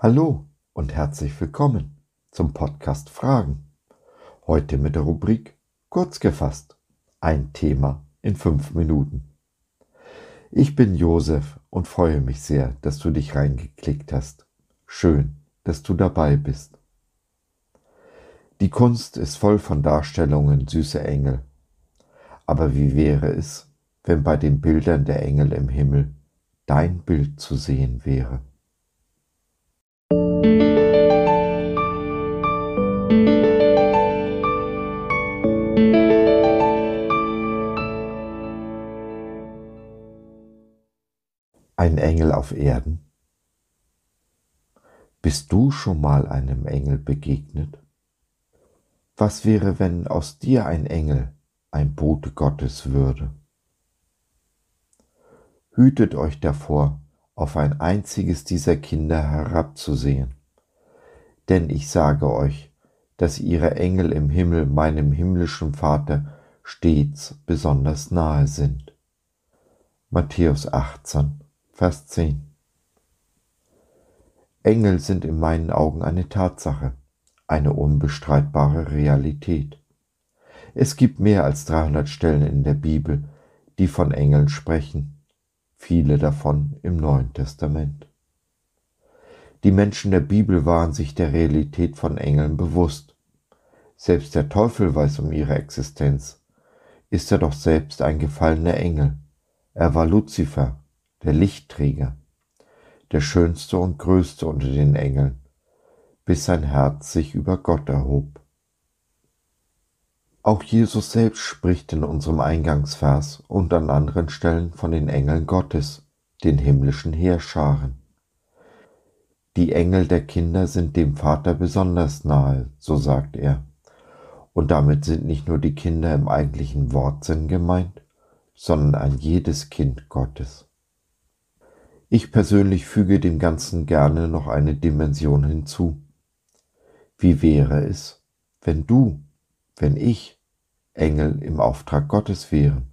Hallo und herzlich willkommen zum Podcast Fragen. Heute mit der Rubrik Kurz gefasst. Ein Thema in fünf Minuten. Ich bin Josef und freue mich sehr, dass du dich reingeklickt hast. Schön, dass du dabei bist. Die Kunst ist voll von Darstellungen süßer Engel. Aber wie wäre es, wenn bei den Bildern der Engel im Himmel dein Bild zu sehen wäre? Ein Engel auf Erden? Bist du schon mal einem Engel begegnet? Was wäre, wenn aus dir ein Engel, ein Bote Gottes würde? Hütet euch davor, auf ein einziges dieser Kinder herabzusehen. Denn ich sage euch, dass ihre Engel im Himmel meinem himmlischen Vater stets besonders nahe sind. Matthäus 18, Vers 10 Engel sind in meinen Augen eine Tatsache eine unbestreitbare Realität. Es gibt mehr als 300 Stellen in der Bibel, die von Engeln sprechen, viele davon im Neuen Testament. Die Menschen der Bibel waren sich der Realität von Engeln bewusst. Selbst der Teufel weiß um ihre Existenz. Ist er doch selbst ein gefallener Engel. Er war Luzifer, der Lichtträger, der schönste und größte unter den Engeln bis sein Herz sich über Gott erhob. Auch Jesus selbst spricht in unserem Eingangsvers und an anderen Stellen von den Engeln Gottes, den himmlischen Heerscharen. Die Engel der Kinder sind dem Vater besonders nahe, so sagt er. Und damit sind nicht nur die Kinder im eigentlichen Wortsinn gemeint, sondern ein jedes Kind Gottes. Ich persönlich füge dem Ganzen gerne noch eine Dimension hinzu. Wie wäre es, wenn du, wenn ich Engel im Auftrag Gottes wären?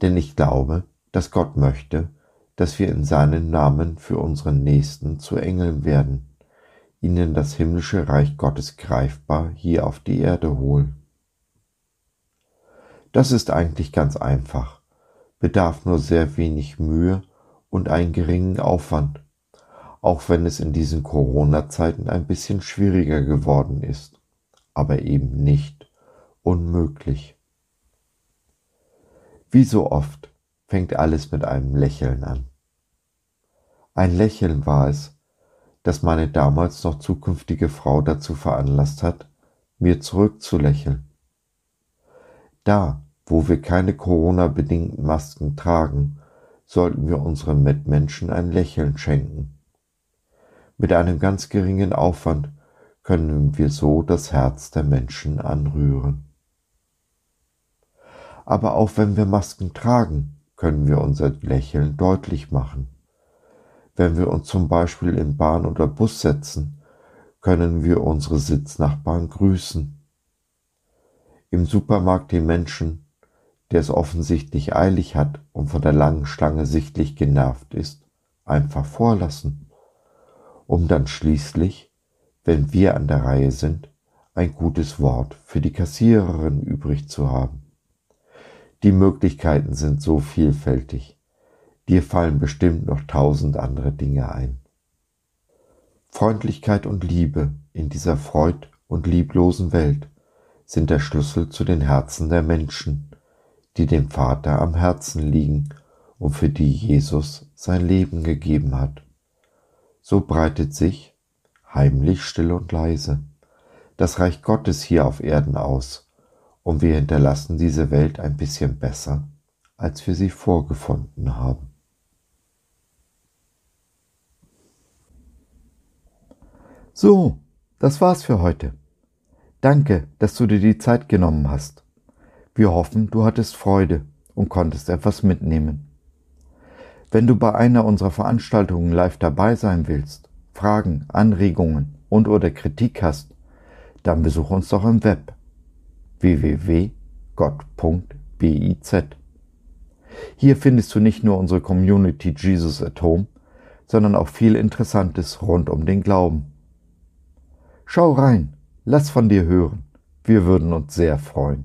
Denn ich glaube, dass Gott möchte, dass wir in seinem Namen für unseren Nächsten zu Engeln werden, ihnen das himmlische Reich Gottes greifbar hier auf die Erde holen. Das ist eigentlich ganz einfach, bedarf nur sehr wenig Mühe und einen geringen Aufwand auch wenn es in diesen Corona-Zeiten ein bisschen schwieriger geworden ist, aber eben nicht unmöglich. Wie so oft fängt alles mit einem Lächeln an. Ein Lächeln war es, das meine damals noch zukünftige Frau dazu veranlasst hat, mir zurückzulächeln. Da, wo wir keine Corona-bedingten Masken tragen, sollten wir unseren Mitmenschen ein Lächeln schenken. Mit einem ganz geringen Aufwand können wir so das Herz der Menschen anrühren. Aber auch wenn wir Masken tragen, können wir unser Lächeln deutlich machen. Wenn wir uns zum Beispiel in Bahn oder Bus setzen, können wir unsere Sitznachbarn grüßen. Im Supermarkt den Menschen, der es offensichtlich eilig hat und von der langen Schlange sichtlich genervt ist, einfach vorlassen um dann schließlich, wenn wir an der Reihe sind, ein gutes Wort für die Kassiererin übrig zu haben. Die Möglichkeiten sind so vielfältig. Dir fallen bestimmt noch tausend andere Dinge ein. Freundlichkeit und Liebe in dieser freud- und lieblosen Welt sind der Schlüssel zu den Herzen der Menschen, die dem Vater am Herzen liegen und für die Jesus sein Leben gegeben hat. So breitet sich, heimlich, still und leise, das Reich Gottes hier auf Erden aus, und wir hinterlassen diese Welt ein bisschen besser, als wir sie vorgefunden haben. So, das war's für heute. Danke, dass du dir die Zeit genommen hast. Wir hoffen, du hattest Freude und konntest etwas mitnehmen. Wenn du bei einer unserer Veranstaltungen live dabei sein willst, Fragen, Anregungen und oder Kritik hast, dann besuch uns doch im Web www.gott.biz. Hier findest du nicht nur unsere Community Jesus at Home, sondern auch viel Interessantes rund um den Glauben. Schau rein, lass von dir hören, wir würden uns sehr freuen.